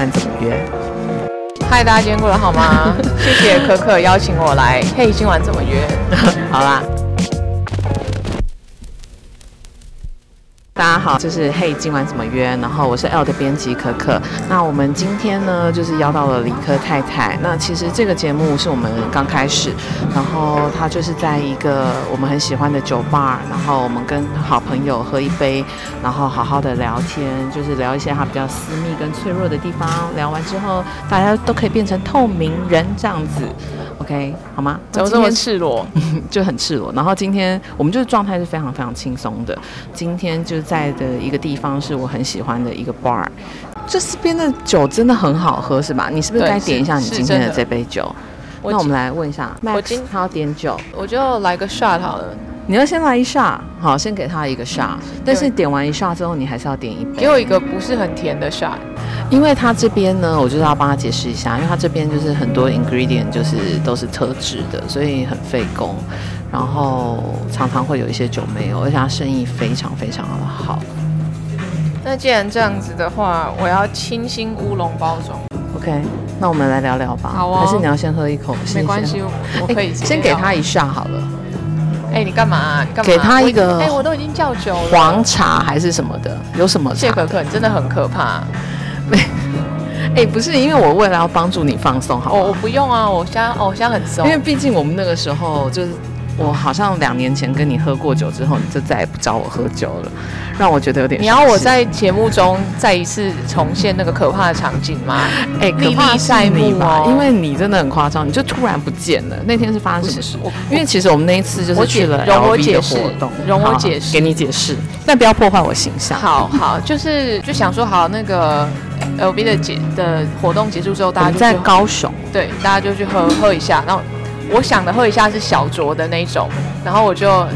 晚怎么约？嗨，大家今天过得好吗？谢谢可可邀请我来。嘿，今晚怎么约？好啦。好，就是嘿，今晚怎么约？然后我是 L 的编辑可可。那我们今天呢，就是邀到了理科太太。那其实这个节目是我们刚开始，然后他就是在一个我们很喜欢的酒吧，然后我们跟好朋友喝一杯，然后好好的聊天，就是聊一些他比较私密跟脆弱的地方。聊完之后，大家都可以变成透明人这样子。OK，好吗？怎么这么赤裸？就很赤裸。然后今天我们就是状态是非常非常轻松的。今天就在的一个地方是我很喜欢的一个 bar。这边的酒真的很好喝，是吧？你是不是该点一下你今天的这杯酒？那我们来问一下，我今天他要点酒，我就来个 shot 好了。你要先来一 shot，好，先给他一个 shot。但是点完一 shot 之后，你还是要点一杯。给我一个不是很甜的 shot。因为他这边呢，我就是要帮他解释一下，因为他这边就是很多 ingredient 就是都是特制的，所以很费工，然后常常会有一些酒没有，而且他生意非常非常的好。那既然这样子的话，我要清新乌龙包装。OK，那我们来聊聊吧。好啊、哦。还是你要先喝一口？没关系，我可以先给他一下好了。哎、欸，你干嘛、啊？你干嘛？给他一个。哎、欸，我都已经叫酒了。黄茶还是什么的？有什么？谢可可，你真的很可怕。哎、欸，不是，因为我为了要帮助你放松，好。我，我不用啊，我现在哦，我现在很松。因为毕竟我们那个时候就是，我好像两年前跟你喝过酒之后，你就再也不找我喝酒了，让我觉得有点。你要我在节目中再一次重现那个可怕的场景吗？哎、欸，历历在目吧，因为你真的很夸张，你就突然不见了。那天是发生什么事？因为其实我们那一次就是去了 LV 的活动，容我解释，给你解释，但不要破坏我形象。好好，就是就想说好那个。LV 的结的活动结束之后，大家就在高雄，对，大家就去喝喝一下。然后我想的会一下是小酌的那种，然后我就。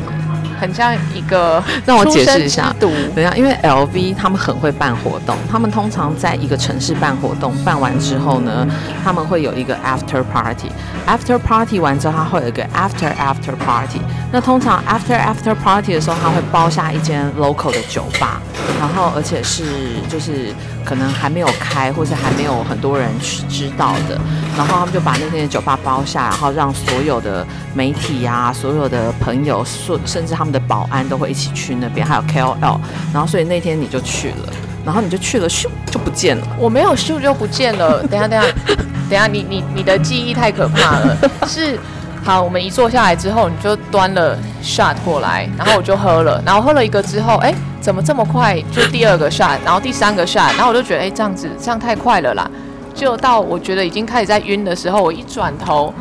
很像一个，让我解释一下。等一下，因为 LV 他们很会办活动，他们通常在一个城市办活动，办完之后呢，他们会有一个 after party。after party 完之后，他会有一个 after after party。那通常 after after party 的时候，他会包下一间 local 的酒吧，然后而且是就是可能还没有开，或是还没有很多人去知道的，然后他们就把那天的酒吧包下，然后让所有的媒体啊，所有的朋友，甚甚至他们。的保安都会一起去那边，还有 KOL，然后所以那天你就去了，然后你就去了，咻就不见了。我没有咻就不见了。等下等下 等下，你你你的记忆太可怕了。是，好，我们一坐下来之后，你就端了 shot 过来，然后我就喝了，然后喝了一个之后，哎，怎么这么快就第二个 shot，然后第三个 shot，然后我就觉得，哎，这样子这样太快了啦。就到我觉得已经开始在晕的时候，我一转头，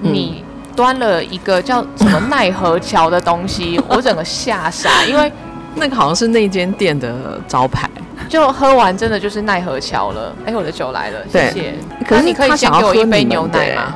你。嗯端了一个叫什么奈何桥的东西，我整个吓傻，因为那个好像是那间店的招牌。就喝完真的就是奈何桥了。哎，我的酒来了，谢谢。可是你可以先给我一杯牛奶吗？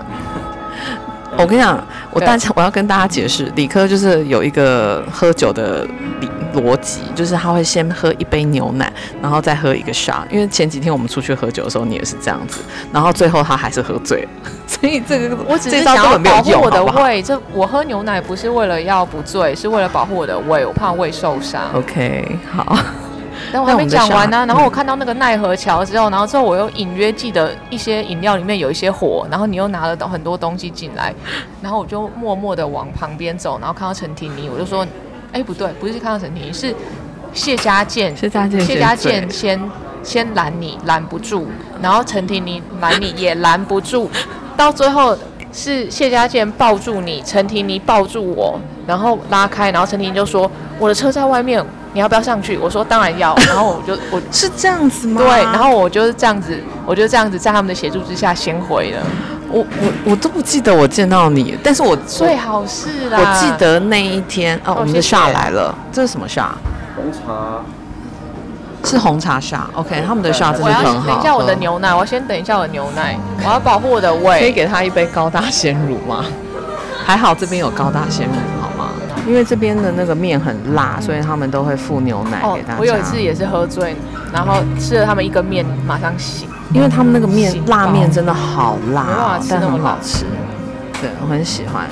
我跟你讲，我大家我要跟大家解释，理科就是有一个喝酒的理逻辑，就是他会先喝一杯牛奶，然后再喝一个 shot。因为前几天我们出去喝酒的时候，你也是这样子，然后最后他还是喝醉了。所以这个我只是想要保护我的胃。这我喝牛奶不是为了要不醉，是为了保护我的胃，我怕胃受伤。OK，好。但我还没讲完呢、啊，然后我看到那个奈何桥之后，然后之后我又隐约记得一些饮料里面有一些火，然后你又拿了很多东西进来，然后我就默默的往旁边走，然后看到陈婷妮，我就说，哎，不对，不是看到陈婷，是谢家健，谢家健，谢家健先先拦你，拦不住，然后陈婷妮拦你也拦不住，到最后是谢家健抱住你，陈婷妮抱住我，然后拉开，然后陈婷妮就说，我的车在外面。你要不要上去？我说当然要，然后我就我 是这样子吗？对，然后我就是这样子，我就这样子在他们的协助之下先回了。我我我都不记得我见到你，但是我最好是啦。我记得那一天哦，我们的下来了，这是什么下？红茶，是红茶下。OK，他们的下真的很好。等一下我的牛奶，我要先等一下我的牛奶，我要保护我的胃。可以给他一杯高大鲜乳吗？还好这边有高大鲜乳。好吗因为这边的那个面很辣，所以他们都会附牛奶给大家。我有一次也是喝醉，然后吃了他们一个面，马上醒。因为他们那个面辣面真的好辣，但很好吃。对，我很喜欢。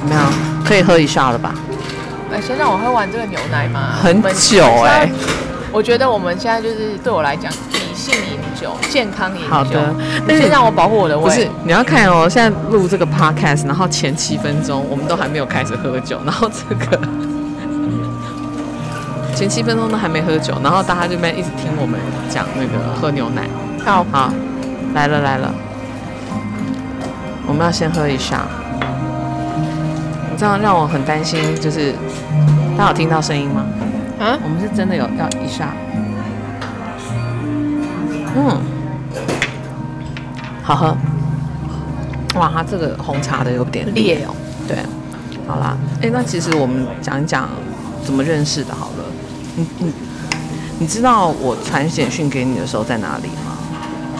怎么样？可以喝一下了吧？哎，先让我喝完这个牛奶吗。很久哎。我觉得我们现在就是对我来讲，理性饮酒，健康饮酒。好的，你先让我保护我的胃。不是，你要看哦，现在录这个 podcast，然后前七分钟我们都还没有开始喝酒，然后这个前七分钟都还没喝酒，然后大家这边一直听我们讲那个喝牛奶。好，好，来了来了，我们要先喝一下。你这样让我很担心，就是大家有听到声音吗？啊，我们是真的有要一下。嗯，好喝。哇，它这个红茶的有点烈哦。对，好啦，哎、欸，那其实我们讲一讲怎么认识的，好了。你你你知道我传简讯给你的时候在哪里吗？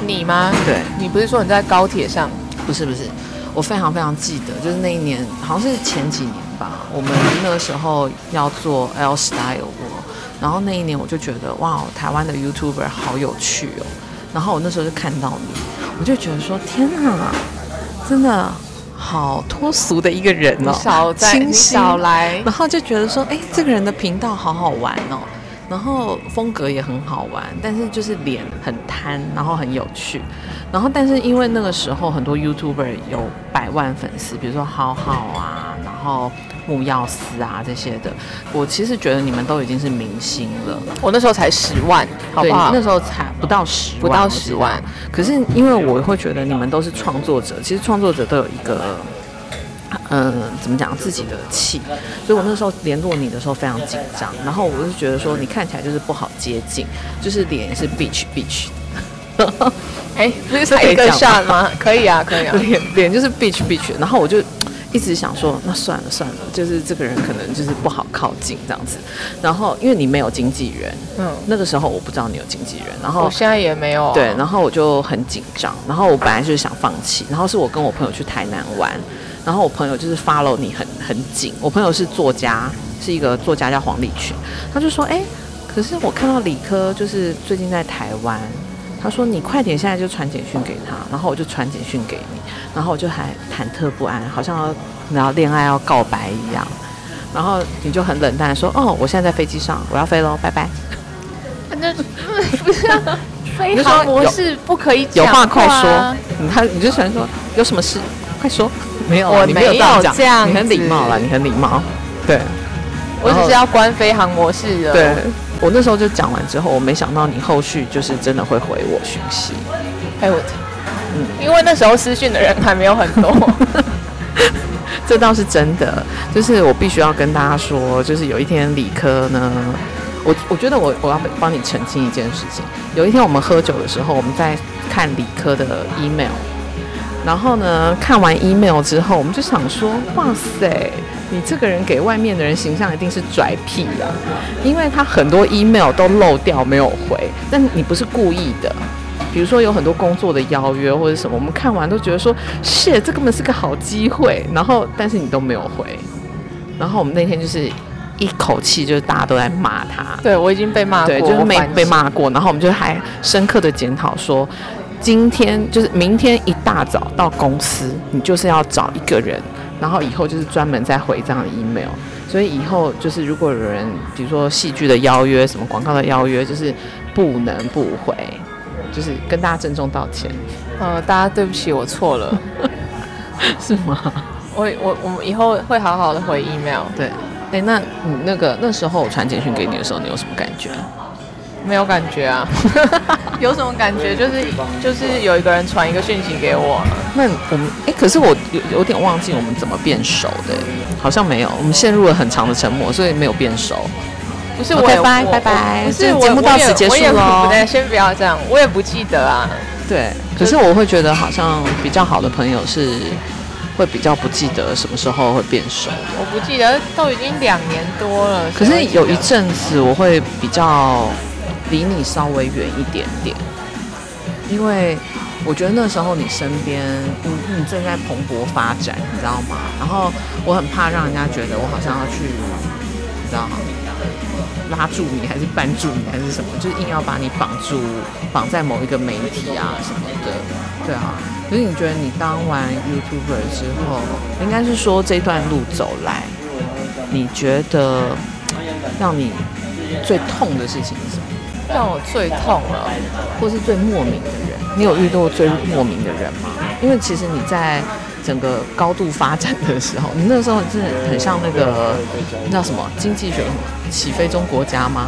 你吗？对，你不是说你在高铁上？不是不是，我非常非常记得，就是那一年，好像是前几年吧。我们那个时候要做 L Style。然后那一年我就觉得哇，台湾的 YouTuber 好有趣哦。然后我那时候就看到你，我就觉得说天哪，真的好脱俗的一个人哦，少在，清新，少来。然后就觉得说，哎，这个人的频道好好玩哦，然后风格也很好玩，但是就是脸很贪，然后很有趣。然后但是因为那个时候很多 YouTuber 有百万粉丝，比如说浩浩啊，然后。木曜四啊，这些的，我其实觉得你们都已经是明星了。我那时候才十万，好不好？对，那时候才不到十万，不到十万。可是因为我会觉得你们都是创作者，其实创作者都有一个，嗯、呃，怎么讲自己的气。所以我那时候联络你的时候非常紧张，然后我就觉得说你看起来就是不好接近，就是脸是 bitch bitch。哎，不是才一个 shot 吗？可以啊，可以啊。脸脸就是 bitch bitch，然后我就。一直想说，那算了算了，就是这个人可能就是不好靠近这样子。然后因为你没有经纪人，嗯，那个时候我不知道你有经纪人，然后我现在也没有啊。对，然后我就很紧张，然后我本来就是想放弃，然后是我跟我朋友去台南玩，然后我朋友就是 follow 你很很紧。我朋友是作家，是一个作家叫黄立群，他就说，哎，可是我看到理科就是最近在台湾。他说：“你快点，现在就传简讯给他。”然后我就传简讯给你，然后我就还忐忑不安，好像要然后恋爱要告白一样。然后你就很冷淡说：“哦，我现在在飞机上，我要飞喽，拜拜。”那不是 飞航模式不可以有话快说。你他你就喜欢说有什么事快说。没有，我你没有这样讲，你很礼貌了，你很礼貌。对，我只是要关飞航模式的。对。我那时候就讲完之后，我没想到你后续就是真的会回我讯息。哎，我，嗯，因为那时候私讯的人还没有很多，这倒是真的。就是我必须要跟大家说，就是有一天理科呢，我我觉得我我要帮你澄清一件事情。有一天我们喝酒的时候，我们在看理科的 email，然后呢，看完 email 之后，我们就想说，哇塞。你这个人给外面的人形象一定是拽屁啊，因为他很多 email 都漏掉没有回，但你不是故意的。比如说有很多工作的邀约或者什么，我们看完都觉得说，shit，这根本是个好机会，然后但是你都没有回，然后我们那天就是一口气就是大家都在骂他。对，我已经被骂过，对，就是没被骂过，然后我们就还深刻的检讨说，今天就是明天一大早到公司，你就是要找一个人。然后以后就是专门在回这样的 email，所以以后就是如果有人，比如说戏剧的邀约、什么广告的邀约，就是不能不回，就是跟大家郑重道歉。呃，大家对不起，我错了，是吗？我我我们以后会好好的回 email。对，哎，那你那个那时候我传简讯给你的时候，你有什么感觉？没有感觉啊，有什么感觉？就是就是有一个人传一个讯息给我。那我们哎，可是我有有点忘记我们怎么变熟的，好像没有。我们陷入了很长的沉默，所以没有变熟。不是，我拜拜拜拜。不是，节目到此结束了。不对，先不要这样，我也不记得啊。对，可是我会觉得好像比较好的朋友是会比较不记得什么时候会变熟。我不记得，都已经两年多了。可是有一阵子我会比较。离你稍微远一点点，因为我觉得那时候你身边，你你正在蓬勃发展，你知道吗？然后我很怕让人家觉得我好像要去，你知道吗？拉住你，还是绊住你，还是什么？就是硬要把你绑住，绑在某一个媒体啊什么的。对啊，所以你觉得你当完 YouTuber 之后，应该是说这段路走来，你觉得让你最痛的事情是什么？让我最痛了，或是最莫名的人，你有遇到最莫名的人吗？因为其实你在整个高度发展的时候，你那个时候真的很像那个那叫什么经济学起飞中国家吗？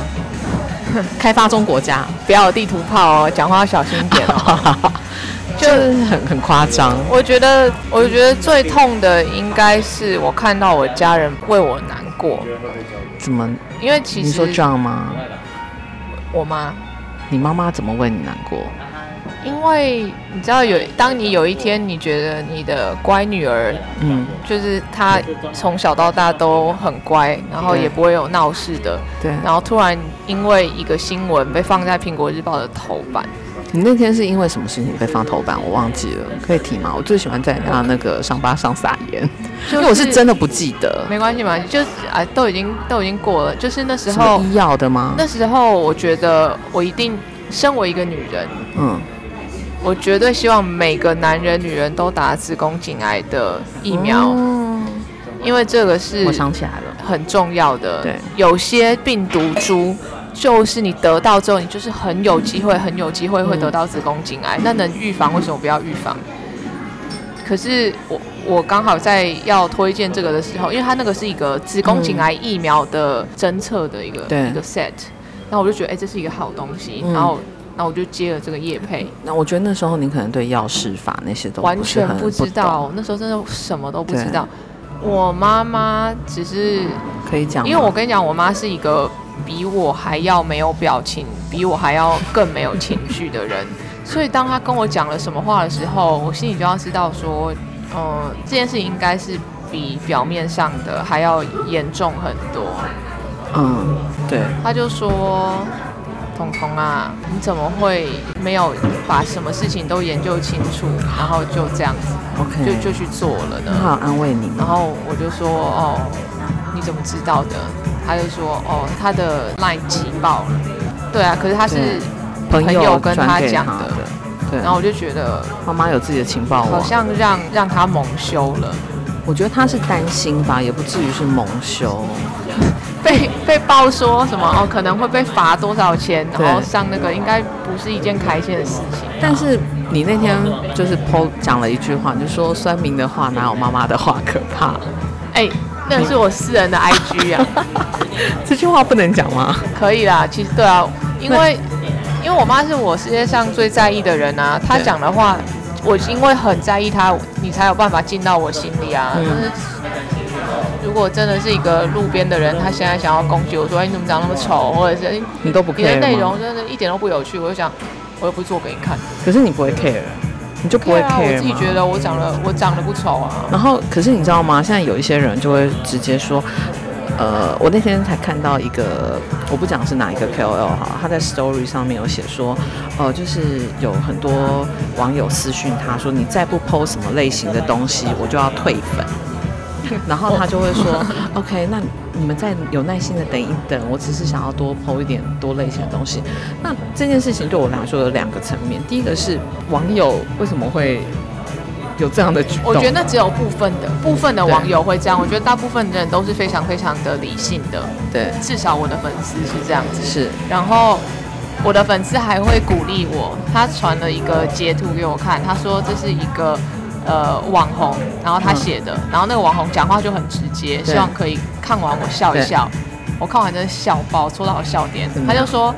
开发中国家，不要有地图炮哦，讲话要小心一点哦。就是很很夸张。我觉得，我觉得最痛的应该是我看到我家人为我难过。怎么？因为其实你说这样吗？我妈。你妈妈怎么为你难过？因为你知道有，当你有一天你觉得你的乖女儿，嗯，就是她从小到大都很乖，然后也不会有闹事的，对，然后突然因为一个新闻被放在苹果日报的头版。你那天是因为什么事情被放头版？我忘记了，可以提吗？我最喜欢在他那个伤疤上撒盐，就是，因为我是真的不记得。没关系嘛，就啊，都已经都已经过了。就是那时候医药的吗？那时候我觉得我一定身为一个女人，嗯，我绝对希望每个男人、女人都打子宫颈癌的疫苗，哦，因为这个是我想起来了，很重要的。对，有些病毒株。就是你得到之后，你就是很有机会，很有机会会得到子宫颈癌。那能预防，为什么不要预防？可是我我刚好在要推荐这个的时候，因为它那个是一个子宫颈癌疫苗的侦测的一个、嗯、一个 set，那我就觉得哎、欸，这是一个好东西，然后那我就接了这个叶配。那我觉得那时候你可能对药事法那些都完全不知道，那时候真的什么都不知道。我妈妈只是可以讲，因为我跟你讲，我妈是一个。比我还要没有表情，比我还要更没有情绪的人，所以当他跟我讲了什么话的时候，我心里就要知道说，呃，这件事情应该是比表面上的还要严重很多。嗯，对。他就说：“彤彤啊，你怎么会没有把什么事情都研究清楚，然后就这样子，OK，就就去做了呢？”他好安慰你。然后我就说：“哦，你怎么知道的？”他就说：“哦，他的 line 挤爆了，对啊，可是他是朋友跟他讲的，对。然后我就觉得妈妈有自己的情报，好像让让他蒙羞了。我觉得他是担心吧，也不至于是蒙羞。被被爆说什么哦，可能会被罚多少钱，然后上那个应该不是一件开心的事情。但是你那天就是 po 讲了一句话，就说酸民的话哪有妈妈的话可怕？哎。”那是我私人的 IG 啊，这句话不能讲吗？可以啦，其实对啊，因为因为我妈是我世界上最在意的人啊，她讲的话，我因为很在意她，你才有办法进到我心里啊。嗯、就是如果真的是一个路边的人，他现在想要攻击我说，哎，你怎么长那么丑，或者是你都不 care 你的内容真的一点都不有趣，我就想，我又不做给你看。可是你不会 care。你就不会 care 吗？我自己觉得我长得我长得不丑啊。然后，可是你知道吗？现在有一些人就会直接说，呃，我那天才看到一个，我不讲是哪一个 KOL 哈，他在 Story 上面有写说，呃，就是有很多网友私讯他说，你再不 post 什么类型的东西，我就要退粉。然后他就会说，OK，那。你们再有耐心的等一等，我只是想要多 po 一点多类型的东西。那这件事情对我来说有两个层面，第一个是网友为什么会有这样的举动？我觉得那只有部分的部分的网友会这样，我觉得大部分的人都是非常非常的理性的。对，至少我的粉丝是这样子。是，然后我的粉丝还会鼓励我，他传了一个截图给我看，他说这是一个。呃，网红，然后他写的，嗯，然后那个网红讲话就很直接，希望可以看完我笑一笑。我看完真的笑爆，戳到我笑点。他就说，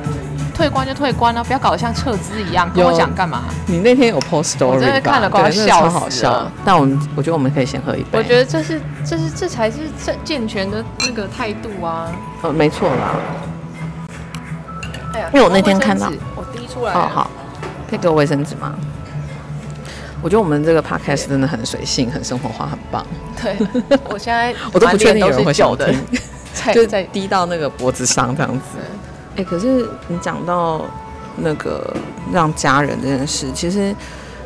退关就退关了，啊，不要搞得像撤资一样，跟我讲干嘛？你那天有 post story 我真的看了笑死了。但我们我觉得我们可以先喝一杯。我觉得这是这是这才是正健全的那个态度啊。呃，没错啦。哎呀，因为我那天看到，我滴出来。好好，可以给我卫生纸吗？我觉得我们这个 podcast 真的很随性，很生活化，很棒。对，我现在 我都不确定有人会笑的，就在滴到那个脖子上这样子。哎、欸，可是你讲到那个让家人这件事，其实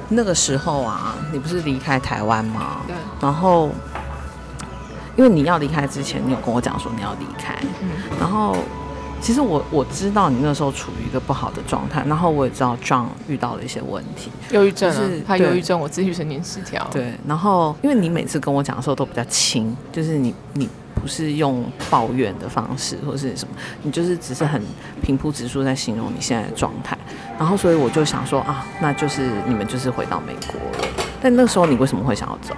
那个时候啊，你不是离开台湾吗？对。然后，因为你要离开之前，你有跟我讲说你要离开，嗯，然后。其实我我知道你那时候处于一个不好的状态，然后我也知道 John 遇到了一些问题，忧郁症、啊，就是他忧郁症，我自闭神经失调。对，然后因为你每次跟我讲的时候都比较轻，就是你你不是用抱怨的方式或者是什么，你就是只是很平铺直述在形容你现在的状态。然后所以我就想说啊，那就是你们就是回到美国了。但那时候你为什么会想要走？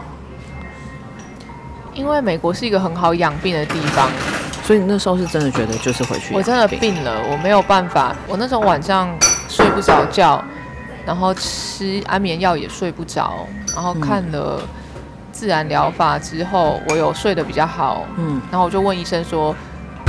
因为美国是一个很好养病的地方，所以你那时候是真的觉得就是回去。我真的病了，我没有办法。我那时候晚上睡不着觉，然后吃安眠药也睡不着，然后看了自然疗法之后，我有睡得比较好。嗯，然后我就问医生说，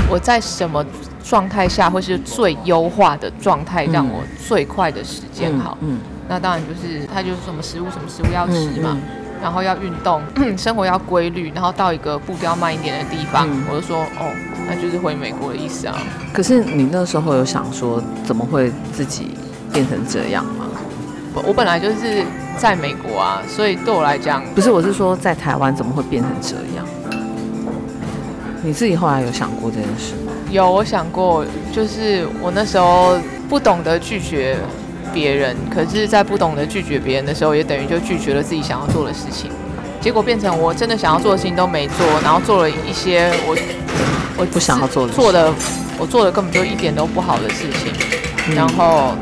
我在什么状态下会是最优化的状态，让我最快的时间好？嗯，嗯，那当然就是他就是什么食物什么食物要吃嘛。嗯嗯然后要运动，生活要规律，然后到一个步调慢一点的地方，嗯、我就说哦，那就是回美国的意思啊。可是你那时候有想说，怎么会自己变成这样吗？我我本来就是在美国啊，所以对我来讲，不是，我是说在台湾怎么会变成这样？你自己后来有想过这件事吗？有，我想过，就是我那时候不懂得拒绝。别人，可是，在不懂得拒绝别人的时候，也等于就拒绝了自己想要做的事情，结果变成我真的想要做的事情都没做，然后做了一些我我不想要做的，做的我做的根本就一点都不好的事情，嗯、然后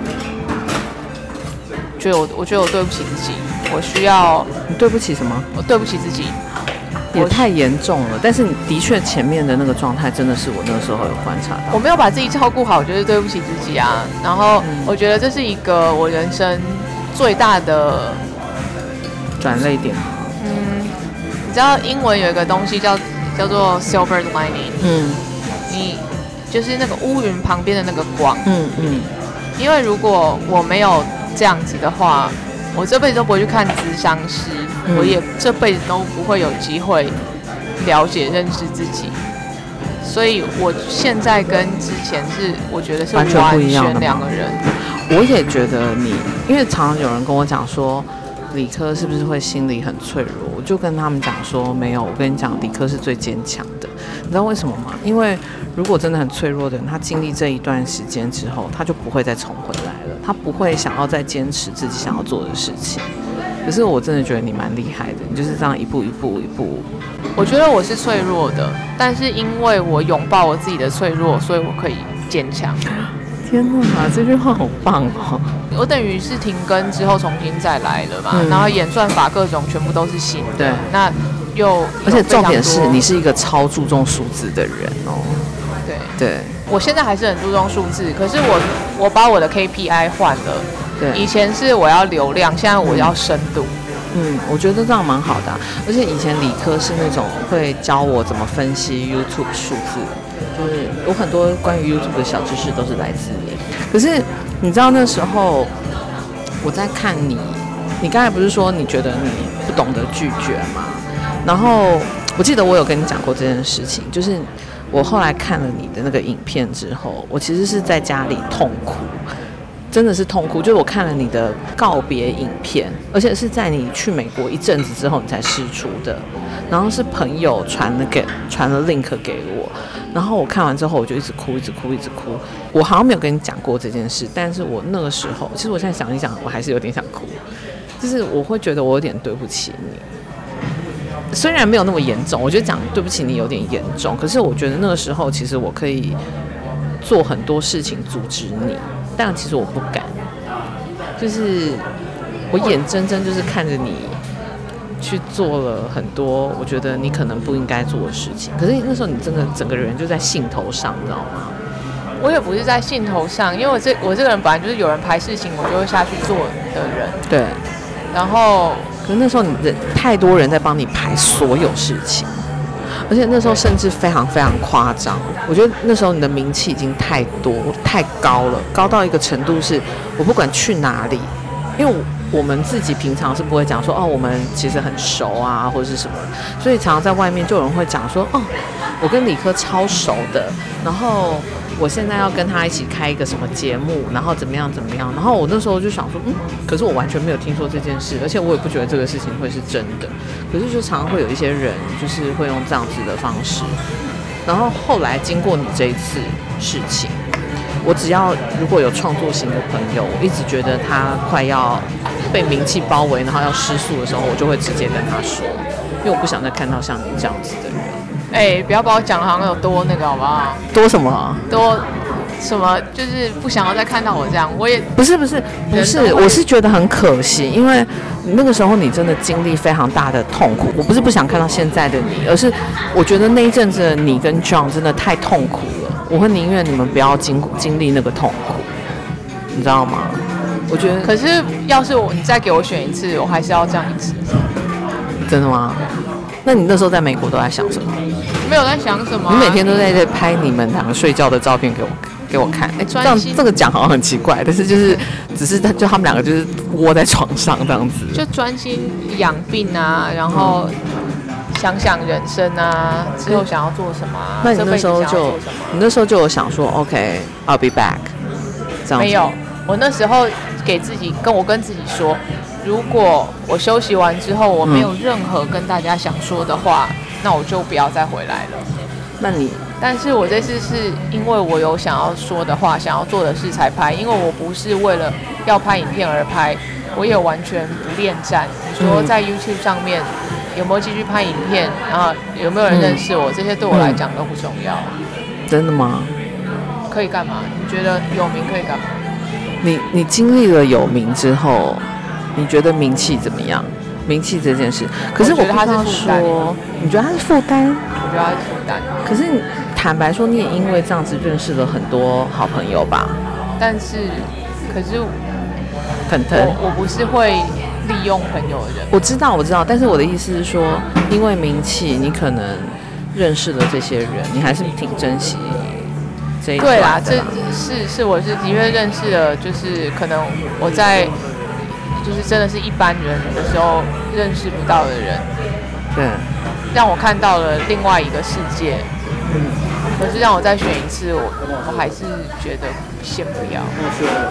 觉得我我觉得我对不起自己，我需要你对不起什么？我对不起自己。也太严重了，但是你的确前面的那个状态真的是我那个时候有观察到。我没有把自己照顾好，我觉得对不起自己啊。然后我觉得这是一个我人生最大的转泪点。嗯，你知道英文有一个东西叫叫做 silver lining。嗯，你就是那个乌云旁边的那个光。嗯嗯。因为如果我没有这样子的话，我这辈子都不会去看咨商师，嗯、我也这辈子都不会有机会了解认识自己，所以我现在跟之前是我觉得是完全两个人。我也觉得你，因为常常有人跟我讲说，理科是不是会心里很脆弱？我就跟他们讲说，没有，我跟你讲，理科是最坚强的。你知道为什么吗？因为如果真的很脆弱的人，他经历这一段时间之后，他就不会再重回来了。他不会想要再坚持自己想要做的事情，可是我真的觉得你蛮厉害的，你就是这样一步一步一步。我觉得我是脆弱的，但是因为我拥抱我自己的脆弱，所以我可以坚强。天哪，这句话好棒哦！我等于是停更之后重新再来了嘛，嗯、然后演算法各种全部都是新的。对，那又而且重点是你是一个超注重数字的人哦。对对。我现在还是很注重数字，可是我我把我的 KPI 换了。对，以前是我要流量，现在我要深度。嗯，我觉得这样蛮好的啊。而且以前理科是那种会教我怎么分析 YouTube 数字，就是有很多关于 YouTube 的小知识都是来自你。可是你知道那时候我在看你，你刚才不是说你觉得你不懂得拒绝吗？然后我记得我有跟你讲过这件事情，就是。我后来看了你的那个影片之后，我其实是在家里痛哭，真的是痛哭。就是我看了你的告别影片，而且是在你去美国一阵子之后你才释出的，然后是朋友传了给传了 link 给我，然后我看完之后我就一直哭，一直哭，一直哭。我好像没有跟你讲过这件事，但是我那个时候，其实我现在想一想，我还是有点想哭，就是我会觉得我有点对不起你。虽然没有那么严重，我觉得讲对不起你有点严重，可是我觉得那个时候其实我可以做很多事情阻止你，但其实我不敢，就是我眼睁睁就是看着你去做了很多我觉得你可能不应该做的事情，可是那时候你真的整个人就在兴头上，你知道吗？我也不是在兴头上，因为我这我这个人本来就是有人排事情我就会下去做的人，对，然后。可是那时候你人太多人在帮你排所有事情，而且那时候甚至非常非常夸张。我觉得那时候你的名气已经太多太高了，高到一个程度是，我不管去哪里，因为我们自己平常是不会讲说哦，我们其实很熟啊或者是什么，所以常常在外面就有人会讲说哦，我跟理科超熟的，然后。我现在要跟他一起开一个什么节目，然后怎么样怎么样，然后我那时候就想说，嗯，可是我完全没有听说这件事，而且我也不觉得这个事情会是真的。可是就常常会有一些人，就是会用这样子的方式。然后后来经过你这一次事情，我只要如果有创作型的朋友，我一直觉得他快要被名气包围，然后要失速的时候，我就会直接跟他说，因为我不想再看到像你这样子的人。哎，不要把我讲的好像有多那个好不好？多什么？多什么？就是不想要再看到我这样。我也不是不是不是，我是觉得很可惜，因为那个时候你真的经历非常大的痛苦。我不是不想看到现在的你，而是我觉得那一阵子的你跟 John 真的太痛苦了。我会宁愿你们不要经经历那个痛苦，你知道吗？我觉得，可是要是我你再给我选一次，我还是要这样一次。真的吗？那你那时候在美国都在想什么？没有在想什么、啊。你每天都在在拍你们两个睡觉的照片给我给我看。哎，这样这个讲好像很奇怪，但是就是只是他就他们两个就是窝在床上这样子，就专心养病啊，然后想想人生啊，之后想要做什么、啊。那你那时候就你那时候就有想说，OK，I'll be back。这样没有，我那时候给自己跟我跟自己说。如果我休息完之后我没有任何跟大家想说的话，嗯、那我就不要再回来了。那你，但是我这次是因为我有想要说的话、想要做的事才拍，因为我不是为了要拍影片而拍，我也完全不恋战。你说在 YouTube 上面有没有继续拍影片，然后有没有人认识我，嗯、这些对我来讲都不重要。真的吗？可以干嘛？你觉得有名可以干嘛？你你经历了有名之后。你觉得名气怎么样？名气这件事，可是我觉得他是负担。你觉得他是负担？我觉得他是负担。可是坦白说，你也因为这样子认识了很多好朋友吧？但是，可是，腾腾，我我不是会利用朋友的人。我知道，我知道。但是我的意思是说，因为名气，你可能认识了这些人，你还是挺珍惜这一。对啦，这是是我是的确认识了，就是可能我在。就是真的是一般人的时候认识不到的人，对，让我看到了另外一个世界。嗯，可是让我再选一次，我我还是觉得先不要。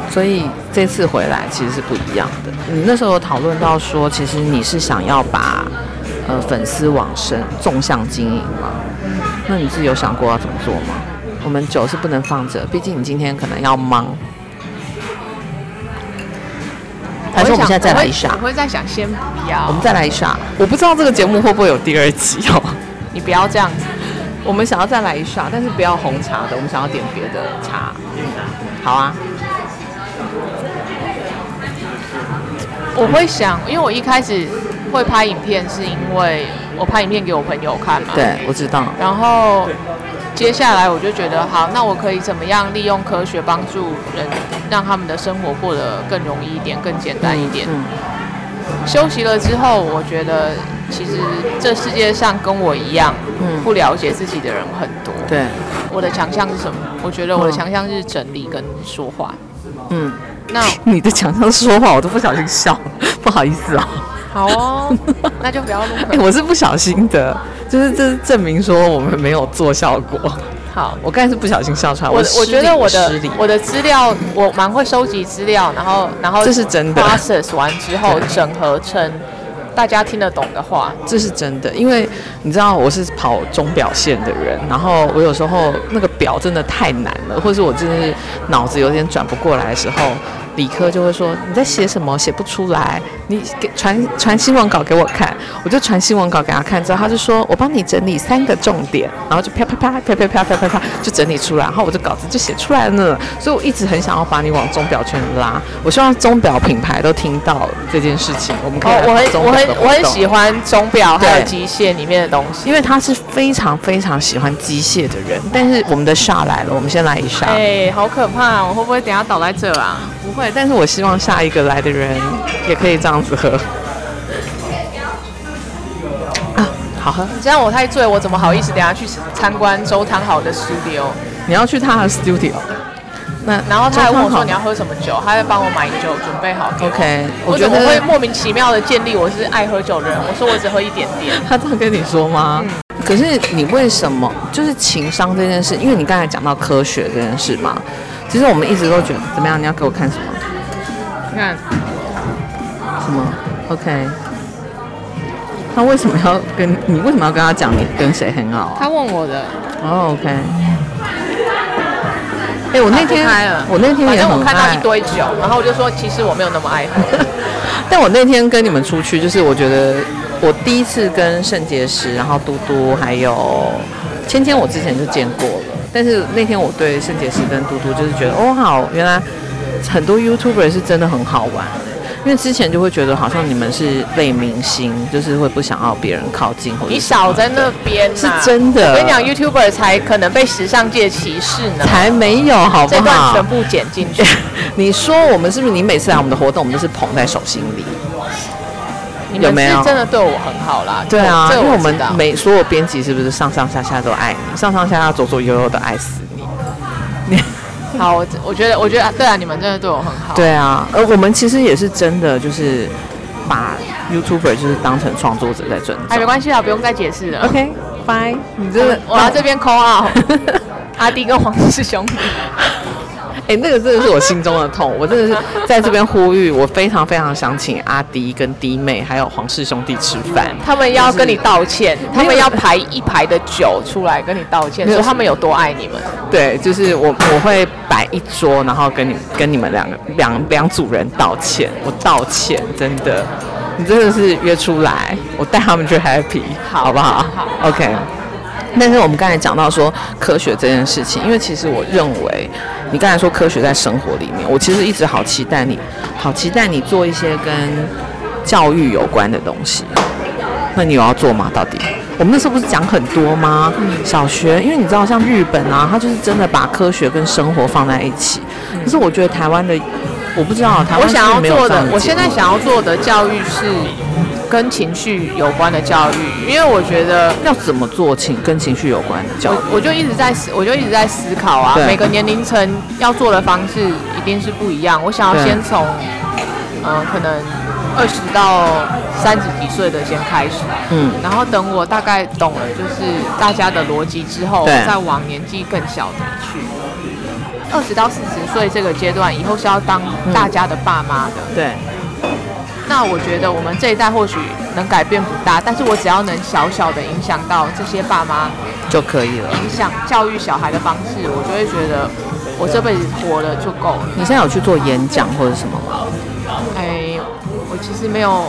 所以这次回来其实是不一样的。你那时候有讨论到说，其实你是想要把呃粉丝往生纵向经营吗？那你自己有想过要怎么做吗？我们酒是不能放着，毕竟你今天可能要忙。还是我们现在再来一下？我会再想，先不要。我们再来一下。我不知道这个节目会不会有第二集哦。你不要这样子。我们想要再来一下，但是不要红茶的，我们想要点别的茶。好啊。我会想，因为我一开始会拍影片，是因为我拍影片给我朋友看嘛。对，我知道。然后。接下来我就觉得好，那我可以怎么样利用科学帮助人，让他们的生活过得更容易一点、更简单一点。嗯嗯、休息了之后，我觉得其实这世界上跟我一样，嗯、不了解自己的人很多。对，我的强项是什么？我觉得我的强项是整理跟说话。嗯，那 你的强项是说话，我都不小心笑，不好意思啊、哦。好哦，那就不要录。哎、欸，我是不小心的，就是这是证明说我们没有做效果。好，我刚才是不小心笑出来。我我觉得我的我的资料我蛮会收集资料，然后然后这是真的。process 完之后整合成大家听得懂的话，这是真的。因为你知道我是跑钟表线的人，然后我有时候那个表真的太难了，或者是我真的是脑子有点转不过来的时候。理科就会说，你在写什么？写不出来，你给传传新闻稿给我看，我就传新闻稿给他看，之后他就说我帮你整理三个重点，然后就啪啪啪啪啪啪啪啪啪就整理出来，然后我的稿子就写出来了。所以我一直很想要把你往钟表圈拉，我希望钟表品牌都听到这件事情。我们可以我很我很我很喜欢钟表还有机械里面的东西，因为他是非常非常喜欢机械的人。但是我们的 shot 来了，我们先来一下。哎，好可怕！我会不会等下倒在这啊？不会。但是我希望下一个来的人也可以这样子喝啊，好喝。你这样我太醉，我怎么好意思等下去参观周汤好的 studio？你要去他的 studio？那然后他还问我说你要喝什么酒，他会帮我买酒准备好。OK，我觉得我会莫名其妙的建立我是爱喝酒的人。我说我只喝一点点。他这样跟你说吗？嗯。可是你为什么就是情商这件事？因为你刚才讲到科学这件事嘛。其实我们一直都觉得怎么样？你要给我看什么？看什么？OK。他为什么要跟你？为什么要跟他讲你跟谁很好啊？他问我的。哦，OK。哎，我那天，我那天也很爱。反正我看到一堆酒，然后我就说，其实我没有那么爱喝。但我那天跟你们出去，就是我觉得我第一次跟圣结石，然后嘟嘟还有芊芊，我之前就见过了。但是那天我对圣结石跟嘟嘟就是觉得，哦，好，原来很多 YouTuber 是真的很好玩。因为之前就会觉得好像你们是类明星，就是会不想要别人靠近或者。你少在那边，是真的。我跟你讲，YouTuber 才可能被时尚界歧视呢。才没有，好不好？这段全部剪进去。你说我们是不是？你每次来我们的活动，我们都是捧在手心里。有没有？真的对我很好啦。对啊，因为我们每所有编辑是不是上上下下都爱你，上上下下左左右右的爱死你。你。好，我我觉得，我觉得对啊，你们真的对我很好。对啊，而我们其实也是真的，就是把 YouTuber 就是当成创作者在尊重。哎，没关系啊，不用再解释了。OK，Fine，你真的，我要这边 call out，阿滴跟黄氏兄弟。哎、欸，那个真的是我心中的痛，我真的是在这边呼吁，我非常非常想请阿迪跟弟妹还有黄氏兄弟吃饭，他们要跟你道歉，就是、他们要排一排的酒出来跟你道歉，说他们有多爱你们。对，就是我我会摆一桌，然后跟你跟你们两个两两组人道歉，我道歉，真的，你真的是约出来，我带他们去 happy，好，好不好？好，OK。但是我们刚才讲到说科学这件事情，因为其实我认为，你刚才说科学在生活里面，我其实一直好期待你，好期待你做一些跟教育有关的东西。那你有要做吗？到底？我们那时候不是讲很多吗？小学，因为你知道，像日本啊，它就是真的把科学跟生活放在一起。可是我觉得台湾的，我不知道台湾是不是没有这样的。我想要做的，我现在想要做的教育是。跟情绪有关的教育，因为我觉得要怎么做情跟情绪有关的教育，我，我就一直在思，我就一直在思考啊。每个年龄层要做的方式一定是不一样。我想要先从，呃，可能二十到三十几岁的先开始，嗯，然后等我大概懂了就是大家的逻辑之后，再往年纪更小的去。二十到四十岁这个阶段以后是要当大家的爸妈的，嗯，对。那我觉得我们这一代或许能改变不大，但是我只要能小小的影响到这些爸妈就可以了。影响教育小孩的方式，我就会觉得我这辈子活了就够了。你现在有去做演讲或者什么吗？哎，我其实没有。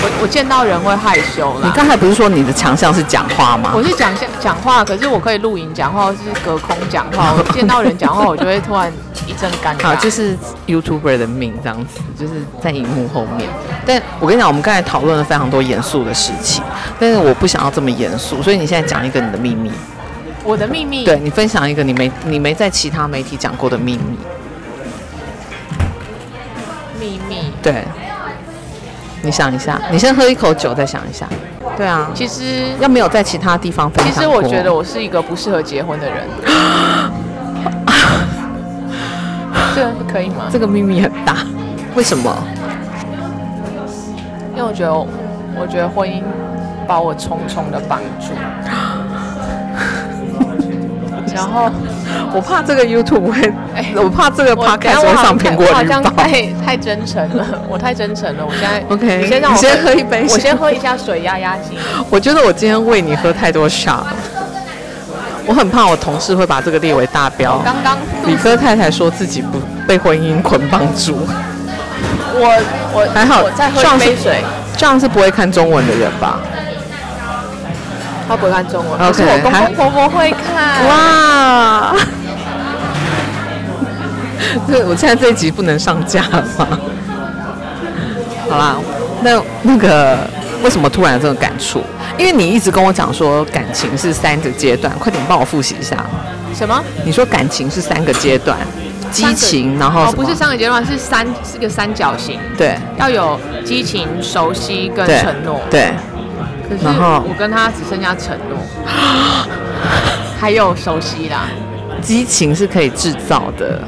我我见到人会害羞啦。你刚才不是说你的强项是讲话吗？我是讲讲话，可是我可以录影讲话，或是隔空讲话。我见到人讲话，我就会突然一阵尴尬。好，就是 YouTuber 的命这样子，就是在荧幕后面。但我跟你讲，我们刚才讨论了非常多严肃的事情，但是我不想要这么严肃，所以你现在讲一个你的秘密。我的秘密？对，你分享一个你没你没在其他媒体讲过的秘密。秘密？对。你想一下，你先喝一口酒，再想一下。对啊，其实要没有在其他地方分享。其实我觉得我是一个不适合结婚的人。这可以吗？这个秘密很大，为什么？因为我觉得，我觉得婚姻把我重重的绑住。然后 我怕这个 YouTube 会，欸、我怕这个 Podcast 会上苹果日报。好像太太真诚了，我太真诚了。我现在 OK，你先让我先喝一杯，我先喝一下水压压惊。我觉得我今天喂你喝太多 shot，我很怕我同事会把这个列为大标。刚刚理科太太说自己不被婚姻捆绑住。我我还好，我再喝一杯水。这样是不会看中文的人吧？他不会看中文可是我公公婆婆会看。哇！这我现在这一集不能上架了吗？好啦，那那个为什么突然有这种感触？因为你一直跟我讲说感情是三个阶段，快点帮我复习一下。什么？你说感情是三个阶段，激情，然后、不是三个阶段，是三是个三角形。对，要有激情、熟悉跟承诺。对。可是我跟他只剩下承诺，还有熟悉啦。激情是可以制造的。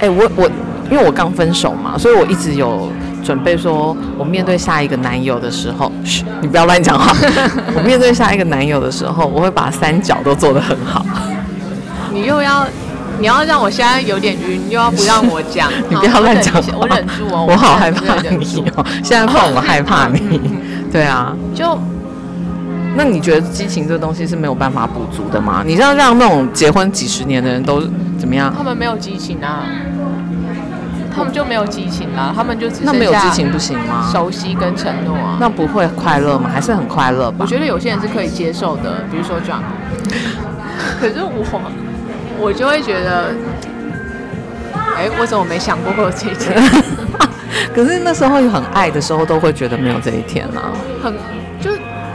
哎、欸，我我因为我刚分手嘛，所以我一直有准备说，我面对下一个男友的时候，嘘，你不要乱讲话。我面对下一个男友的时候，我会把三角都做得很好。你又要，你要让我现在有点晕，又要不让我讲，你不要乱讲，我忍住哦，我好害怕你哦，现在怕我害怕你。对啊，就那你觉得激情这个东西是没有办法补足的吗？你知道让那种结婚几十年的人都怎么样？他们没有激情啊，他们就没有激情啦，他们就只那没有激情不行吗？熟悉跟承诺啊，那不会快乐吗？还是很快乐吧？我觉得有些人是可以接受的，比如说这样。可是我，我就会觉得，哎、欸，我怎么没想过会有这一天？可是那时候有很爱的时候，都会觉得没有这一天啊。很，就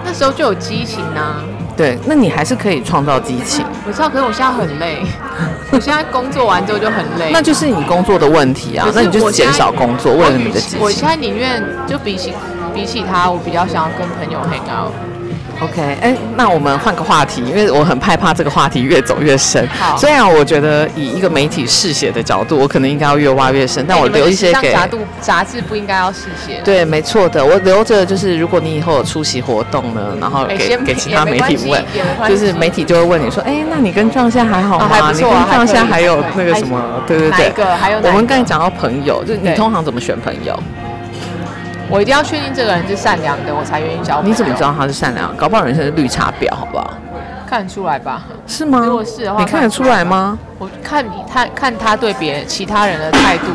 那时候就有激情啊。对，那你还是可以创造激情。我知道，可是我现在很累。我现在工作完之后就很累。那就是你工作的问题啊。那你就减少工作，为了你的激情。我现在宁愿就比起比起他，我比较想要跟朋友 hang out。OK，哎、欸，那我们换个话题，因为我很害怕这个话题越走越深。好，虽然我觉得以一个媒体嗜血的角度，我可能应该要越挖越深，但我留一些给。杂志杂志不应该要嗜血。对，没错的，我留着就是，如果你以后有出席活动呢，然后给、欸、给其他媒体问，就是媒体就会问你说，哎、欸，那你跟壮现在还好吗？你跟壮现在还有那个什么？对对对。还有我们刚才讲到朋友，就你通常怎么选朋友？我一定要确定这个人是善良的，我才愿意交朋友。你怎么知道他是善良？搞不好人生是绿茶婊，好不好？看得出来吧？是吗？如果是的话，你看得出来吗？我看你看看他对别人其他人的态度，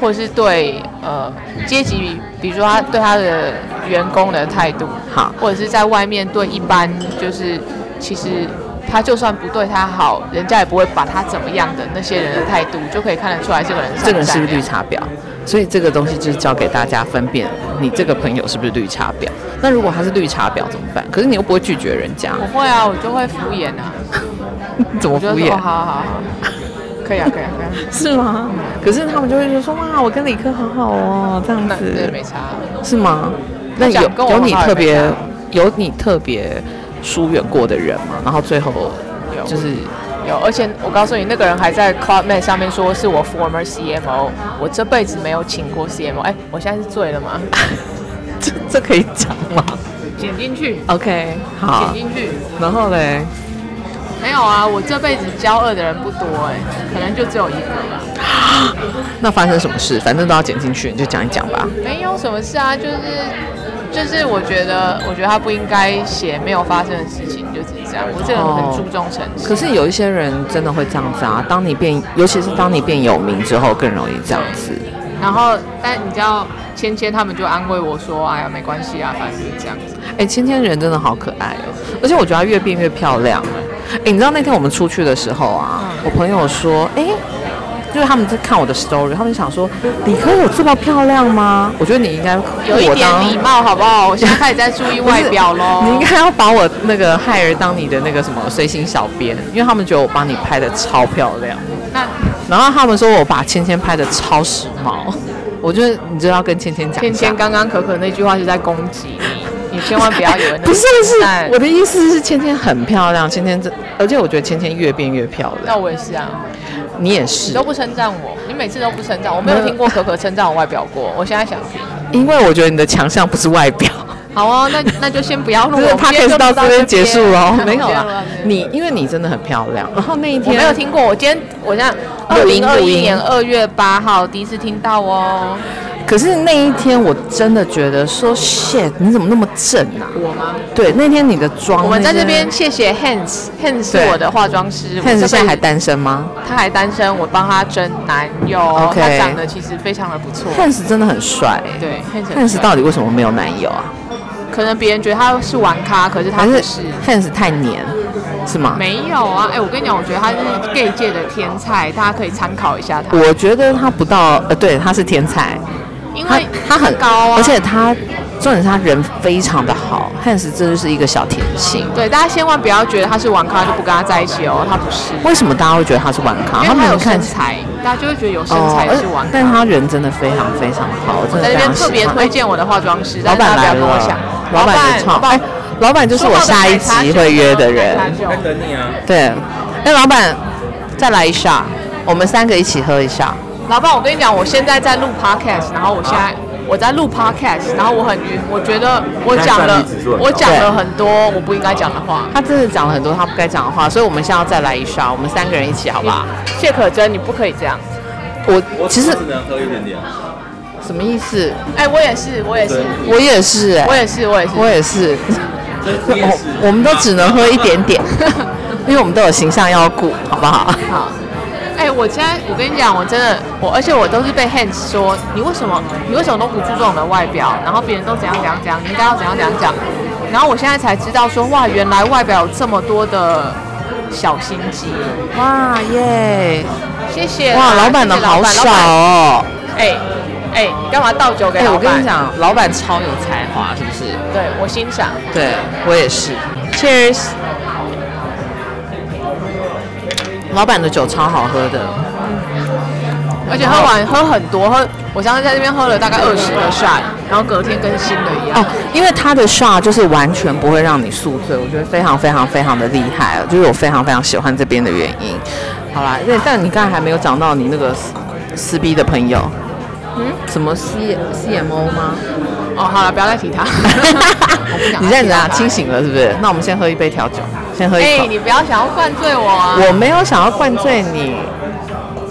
或者是对呃阶级，比如说他对他的员工的态度，好，或者是在外面对一般就是其实。他就算不对他好，人家也不会把他怎么样的那些人的态度，就可以看得出来这个人是这个人是不是绿茶婊。所以这个东西就是教给大家分辨，你这个朋友是不是绿茶婊。那如果他是绿茶婊怎么办？可是你又不会拒绝人家。我会啊，我就会敷衍啊。怎么敷衍？好好好，可以啊，可以啊，可以啊。是吗？可是他们就会说哇，我跟理科好好哦，这样子。对，没差。是吗？那有有你特别有你特别。疏远过的人嘛，然后最后有就是有，而且我告诉你，那个人还在 Clubmed 上面说是我 former CMO，我这辈子没有请过 CMO。哎，我现在是醉了吗？这这可以讲吗？剪进去。OK，好。剪进去。然后嘞？没有啊，我这辈子交恶的人不多哎，可能就只有一个吧。那发生什么事？反正都要剪进去，你就讲一讲吧。没有什么事啊，就是。就是我觉得，我觉得他不应该写没有发生的事情，就只是这样。我这个人很注重诚实。可是有一些人真的会这样子啊，当你变，尤其是当你变有名之后，更容易这样子。然后，但你知道，芊芊他们就安慰我说：“哎呀，没关系啊，反正就是这样子。”哎，芊芊人真的好可爱哦，而且我觉得她越变越漂亮。哎，你知道那天我们出去的时候啊，嗯、我朋友说：“哎。”就是他们在看我的 story，他们想说，理科有这么漂亮吗？我觉得你应该有一点礼貌，好不好？我现在开始在注意外表喽。你应该要把我那个害儿当你的那个什么随行小编，因为他们觉得我帮你拍的超漂亮。那然后他们说我把芊芊拍的超时髦，我觉得你就要跟芊芊讲。芊芊刚刚可可那句话是在攻击你，你千万不要以为那 不是不是我的意思是芊芊很漂亮，芊芊这而且我觉得芊芊越变越漂亮。那我也是啊。你也是，你都不称赞我，你每次都不称赞，我没有听过可可称赞我外表过。我现在想听，因为我觉得你的强项不是外表。好哦，那那就先不要录 了，就是他可以到这边结束了。没有了，你因为你真的很漂亮。然后那一天我没有听过，我今天我现在二零二一年二月八号第一次听到哦。可是那一天我真的觉得说，shit，你怎么那么正啊？我吗？对，那天你的妆。我们在这边谢谢 Hans，Hans 是我的化妆师。Hans 现在还单身吗？他还单身，我帮他征男友。OK。他长得其实非常的不错。Hans 真的很帅。对，Hans 到底为什么没有男友啊？可能别人觉得他是玩咖，可是他不是。Hans 太黏，是吗？没有啊，哎，我跟你讲，我觉得他是 gay 界的天才，大家可以参考一下他。我觉得他不到，呃，对，他是天才。因为他，很高啊，而且他重点是他人非常的好。Hans 这就是一个小甜心。对，大家千万不要觉得他是玩咖就不跟他在一起哦，他不是。为什么大家会觉得他是玩咖？因为他有身材，大家就会觉得有身材是玩咖。但他人真的非常非常好，我在这边特别推荐我的化妆师。老板来了，老板就唱。哎，老板就是我下一集会约的人。在等你啊。对，那老板再来一下，我们三个一起喝一下。老板，我跟你讲，我现在在录 podcast，然后我现在我在录 podcast，然后我很晕，我觉得我讲了我讲了很多我不应该讲的话。他真的讲了很多他不该讲的话，所以我们现在要再来一刷，我们三个人一起，好不好？谢可真，你不可以这样。我其实只能喝一点点。什么意思？哎，我也是，我也是，我也是，哎，我也是，我也是，我也是。我我们都只能喝一点点，因为我们都有形象要顾，好不好？好。哎，我现在我跟你讲，我真的我，而且我都是被 Hans 说，你为什么你为什么都不注重你的外表？然后别人都怎样怎样怎样，你应该要怎样怎样讲。然后我现在才知道说，哇，原来外表有这么多的小心机。哇耶，谢谢。哇，老板的好少哦。哎哎，你干嘛倒酒给老板？我跟你讲，老板超有才华，是不是？对，我欣赏。对我也是。Cheers。老板的酒超好喝的，而且喝完喝很多，喝我相信在这边喝了大概二十个 shot，然后隔天跟新的一样。哦，因为他的 shot 就是完全不会让你宿醉，我觉得非常非常非常的厉害，就是我非常非常喜欢这边的原因。好啦，那但你刚才还没有讲到你那个撕逼的朋友，嗯，什么 C C M O 吗？哦，好了，不要再提他。你现在怎样？清醒了是不是？那我们先喝一杯调酒。先喝一口。哎、欸，你不要想要灌醉我啊！我没有想要灌醉你，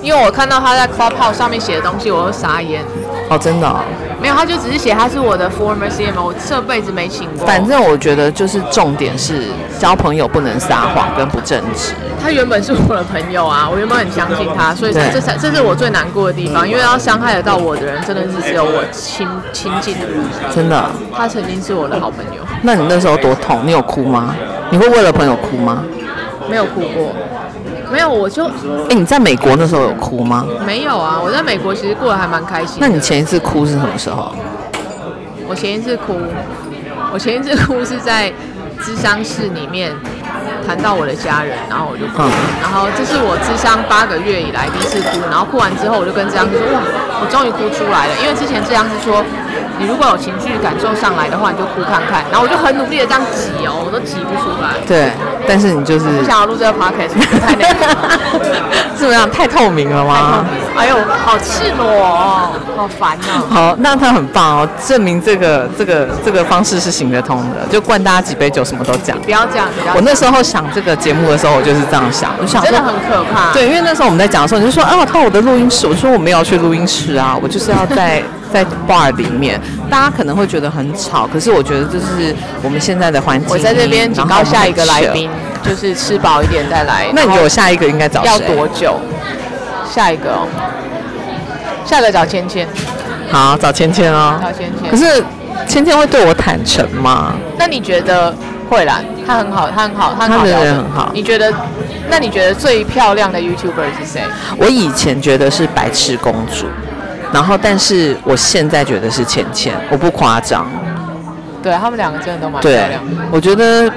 因为我看到他在 Clubhouse 上面写的东西，我会傻眼。哦，真的、哦？没有，他就只是写他是我的 former CMO，我这辈子没请过。反正我觉得就是重点是交朋友不能撒谎跟不正直。他原本是我的朋友啊，我原本很相信他，所以这才这是我最难过的地方，因为要伤害得到我的人，真的是只有我亲亲近的人。真的？他曾经是我的好朋友。那你那时候多痛？你有哭吗？你会为了朋友哭吗？没有哭过，没有，我就哎、欸，你在美国那时候有哭吗？没有啊，我在美国其实过得还蛮开心。那你前一次哭是什么时候？我前一次哭，我前一次哭是在咨商室里面谈到我的家人，然后我就哭，嗯、然后这是我咨商八个月以来第一次哭，然后哭完之后我就跟咨商师说，哇，我终于哭出来了，因为之前咨商师说。你如果有情绪感受上来的话，你就哭看看。然后我就很努力的这样挤哦，我都挤不出来。对，但是你就是不想要录这个 podcast，太那个，怎么样？太透明了吗？哎呦，好赤裸哦，好烦哦。好，那他很棒哦，证明这个这个这个方式是行得通的，就灌大家几杯酒，什么都讲。不要这样，不要。我那时候想这个节目的时候，我就是这样想，我想说真的很可怕。对，因为那时候我们在讲的时候，你就说啊，我套我的录音室，我说我没有去录音室啊，我就是要在。在 bar 里面，大家可能会觉得很吵，可是我觉得这是我们现在的环境。我在这边警告下一个来宾，就是吃饱一点再来。那你有下一个应该找谁？要多久？下一个哦，下一个找芊芊。好，找芊芊哦。找芊芊。可是芊芊会对我坦诚吗？那你觉得会啦？她很好，她很好，她的人很好。你觉得？那你觉得最漂亮的 YouTuber 是谁？我以前觉得是白痴公主。然后，但是我现在觉得是芊芊，我不夸张。对，他们两个真的都蛮漂亮的。我觉得，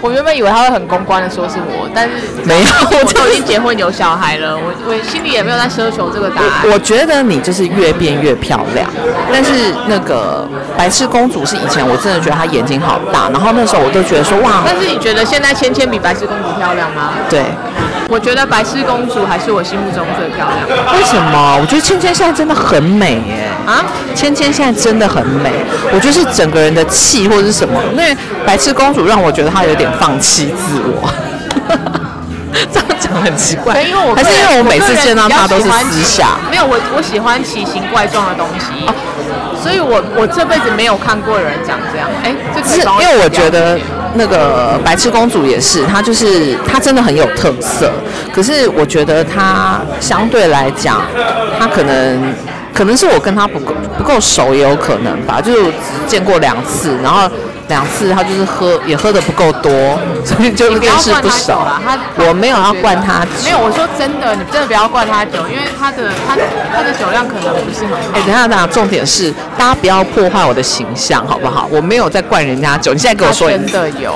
我原本以为他会很公关的说是我，但是没有，我都已经结婚有小孩了，我我心里也没有在奢求这个答案。我，我觉得你就是越变越漂亮，但是那个白痴公主是以前我真的觉得她眼睛好大，然后那时候我都觉得说哇。但是你觉得现在芊芊比白痴公主漂亮吗？对。我觉得白痴公主还是我心目中最漂亮的。为什么？我觉得芊芊现在真的很美耶！啊，芊芊现在真的很美。我觉得是整个人的气或者是什么？因为白痴公主让我觉得她有点放弃自我。这样讲很奇怪，因为我还是因为我每次见到她都是私下。没有，我我喜欢奇形怪状的东西。哦，所以我我这辈子没有看过有人长这样。哎，这是因为我觉得。那个白痴公主也是，她就是她真的很有特色。可是我觉得她相对来讲，她可能可能是我跟她不够不够熟，也有可能吧。就只见过两次，然后。两次，他就是喝也喝的不够多，所以就认识不少。他我没有要灌他酒，没有，我说真的，你真的不要灌他酒，因为他的他他的酒量可能不是很好。哎、欸，等一下，等一下，重点是大家不要破坏我的形象，好不好？我没有在灌人家酒，你现在跟我说真的有。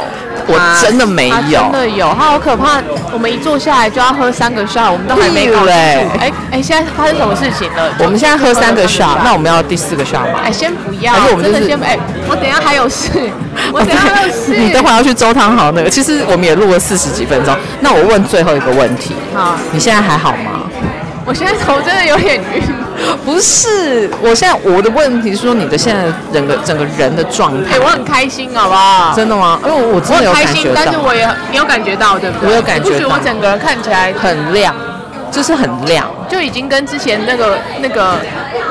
我真的没有，真的有，他好可怕。我们一坐下来就要喝三个 shot，我们都还没搞。哎哎、现在发生什么事情了？我们现在喝三个 shot，那我们要第四个 shot 吗？哎、欸，先不要，还是我们、就是、真的先哎、欸，我等下还有事，我等下还有事。你等会要去周汤豪那个，其实我们也录了四十几分钟。那我问最后一个问题，好，你现在还好吗？我现在头真的有点晕。不是，我现在我的问题是说你的现在整个整个人的状态。哎，我很开心，好不好？真的吗？因为我真的有感觉到。我很开心，但是我也你有感觉到，对不对？我有感觉到。不觉得我整个人看起来很亮，就是很亮，就已经跟之前那个那个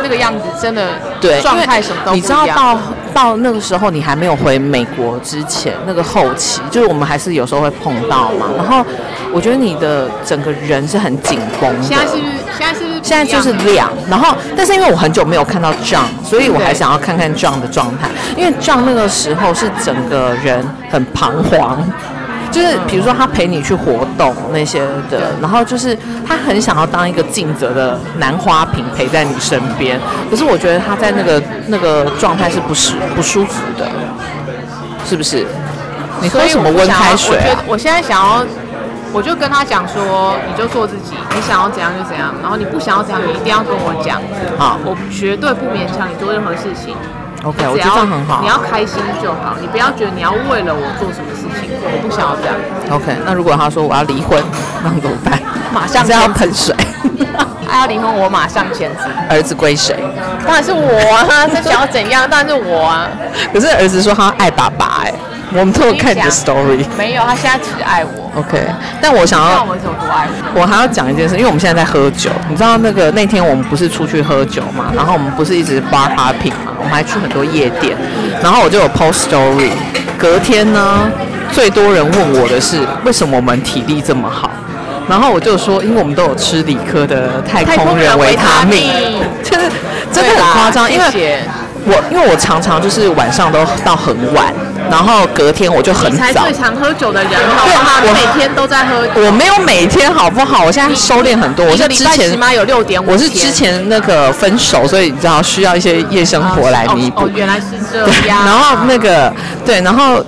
那个样子真的对状态什么都不一样。你知道到到那个时候你还没有回美国之前，那个后期，就是我们还是有时候会碰到嘛。然后我觉得你的整个人是很紧绷的。现在是不是？现在是不是？现在就是亮。然后，但是因为我很久没有看到 John，所以我还想要看看 John 的状态。因为 John 那个时候是整个人很彷徨。就是比如说他陪你去活动那些的，然后就是他很想要当一个尽责的男花瓶陪在你身边，可是我觉得他在那个那个状态是不舒不舒服的，是不是？你喝什么温开水啊？我现在想要，我就跟他讲说，你就做自己，你想要怎样就怎样，然后你不想要怎样，你一定要跟我讲。好，我绝对不勉强你做任何事情。OK，我觉得这样很好。你要开心就好，你不要觉得你要为了我做什么事情，我不想要这样。OK，那如果他说我要离婚，那怎么办？马上要喷水。他要离婚，我马上签字。儿子归谁？当然是我啊！他想要怎样？当然是我啊！可是儿子说他爱爸爸哎。我们都有看你的 story，没有，他现在只爱我。OK，但我想要，我怎么不爱我？我还要讲一件事，因为我们现在在喝酒，你知道那个那天我们不是出去喝酒嘛，然后我们不是一直 bar hopping 嘛，我们还去很多夜店，然后我就有 post story。隔天呢，最多人问我的是为什么我们体力这么好，然后我就说，因为我们都有吃理科的太空人维他命，就是 真的很夸张，因为。我因为我常常就是晚上都到很晚，然后隔天我就很早。你才最常喝酒的人，好不好？我每天都在喝。我没有每天，好不好？我现在收敛很多。我是之前起码有六点五。我是之前那个分手，所以你知道需要一些夜生活来弥补。哦，原来是这样。然后那个对，然后。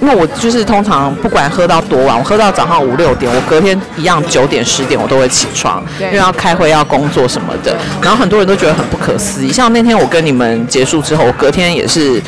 因为我就是通常不管喝到多晚，我喝到早上五六点，我隔天一样九点十点我都会起床，因为要开会要工作什么的。然后很多人都觉得很不可思议，像那天我跟你们结束之后，我隔天也是，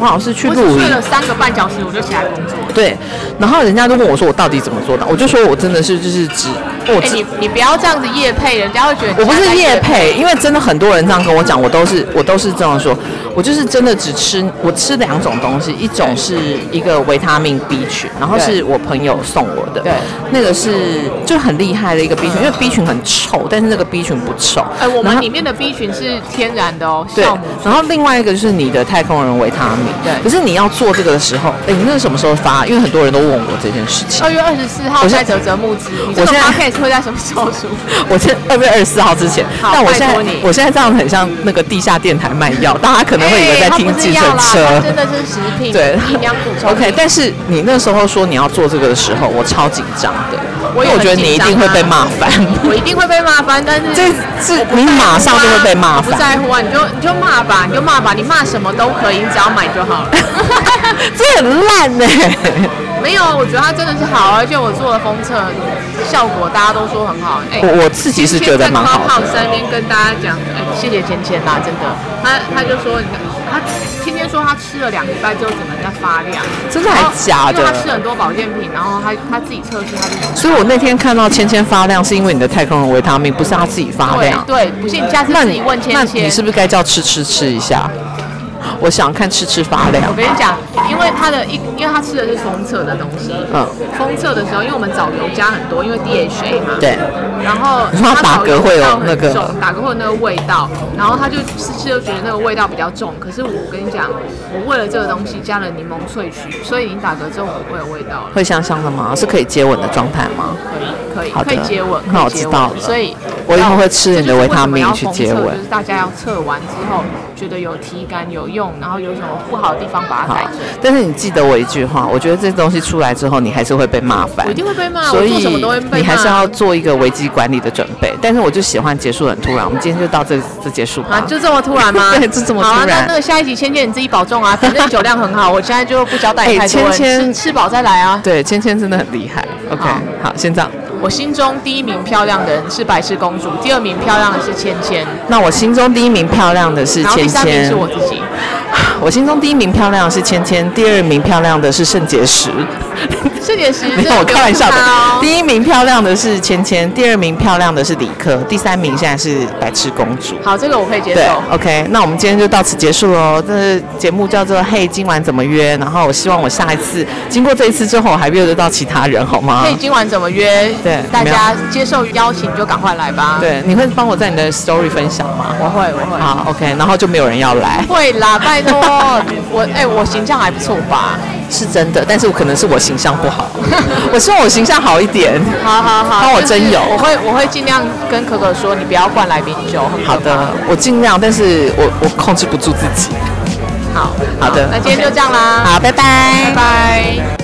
我好像是去录音，睡了三个半小时我就起来工作。对，然后人家都问我说我到底怎么做到，我就说我真的是就是只，我、欸、你你不要这样子夜配，人家会觉得我不是夜配，因为真的很多人这样跟我讲，我都是我都是这样说。我就是真的只吃，我吃两种东西，一种是一个维他命 B 群，然后是我朋友送我的，对，那个是就很厉害的一个 B 群，因为 B 群很臭，但是那个 B 群不臭。哎，我们里面的 B 群是天然的哦，对。然后另外一个就是你的太空人维他命，对。可是你要做这个的时候，哎，你那是什么时候发？因为很多人都问我这件事情。二月二十四号在啧啧募资，我现在会在什么时候出？我现二月二十四号之前。但我现在我现在这样很像那个地下电台卖药，大家可能会以为在听。计程车真的是食品，对，营养补充。OK，但是你那时候说你要做这个的时候，我超紧张的，因为我觉得你一定会被骂翻。我一定会被骂翻，但是这是你马上就会被骂翻。不在乎啊，你就你就骂吧，你就骂吧，你骂什么都可以，你只要买就好了。这很烂呢。没有，我觉得它真的是好，而且我做了封测，效果大家都说很好。哎，我我自己是觉得蛮好的。在那边跟大家讲，哎，谢谢芊芊啦，真的，他他就说你看。他天天说他吃了两个礼拜之后整个人在发亮，真的还假的？因为他吃很多保健品，然后他他自己测试，他就。所以我那天看到芊芊发亮，是因为你的太空人维他命，不是他自己发亮。对，对，不信你下次自己问芊芊。那你是不是该叫吃吃吃一下？我想看吃吃发亮。我跟你讲，因为他的一，因为他吃的是封测的东西。嗯。封测的时候，因为我们藻油加很多，因为 DHA 嘛。对。然后他打嗝会有那个，打嗝会有那个味道，然后他就吃吃就觉得那个味道比较重。可是我跟你讲，我为了这个东西加了柠檬萃取，所以你打嗝之后不会有味道了。会香香的吗？是可以接吻的状态吗？可以，可以，可以接吻。那我知道了。所以我以后会吃你的维他命去接吻。就是大家要测完之后觉得有体感有用，然后有什么不好的地方把它改正。但是你记得我一句话，我觉得这东西出来之后，你还是会被骂翻。我一定会被骂，所以你还是要做一个危机管理的准备。但是我就喜欢结束很突然，我们今天就到这这结束吧。啊，就这么突然吗？对，就这么突然。好，那那个下一集芊芊你自己保重啊，反正酒量很好，我现在就不交代你太多了。吃吃饱再来啊。对，芊芊真的很厉害。OK，好，先这样。我心中第一名漂亮的人是白痴公主，第二名漂亮的是芊芊。那我心中第一名漂亮的是芊芊。然后第三名是我自己。我心中第一名漂亮的是芊芊，第二名漂亮的是圣结石。圣结石，没有，我开玩笑的。第一名漂亮的是芊芊，第二名漂亮的是理科，第三名现在是白痴公主。好，这个我可以接受。，OK，那我们今天就到此结束喽。这节目叫做《嘿，今晚怎么约》，然后我希望我下一次经过这一次之后，我还约得到其他人，好吗？嘿，今晚怎么约？对，大家接受邀请就赶快来吧。对，你会帮我在你的 story 分享吗？我会，我会。好，OK，然后就没有人要来。会啦，拜拜托，我哎、欸，我形象还不错吧？是真的，但是我可能是我形象不好。我希望我形象好一点。好好好，帮我真有。我会我会尽量跟可可说，你不要灌来宾酒。好的，我尽量，但是我我控制不住自己。好好的，那今天就这样啦。好，拜拜，拜拜。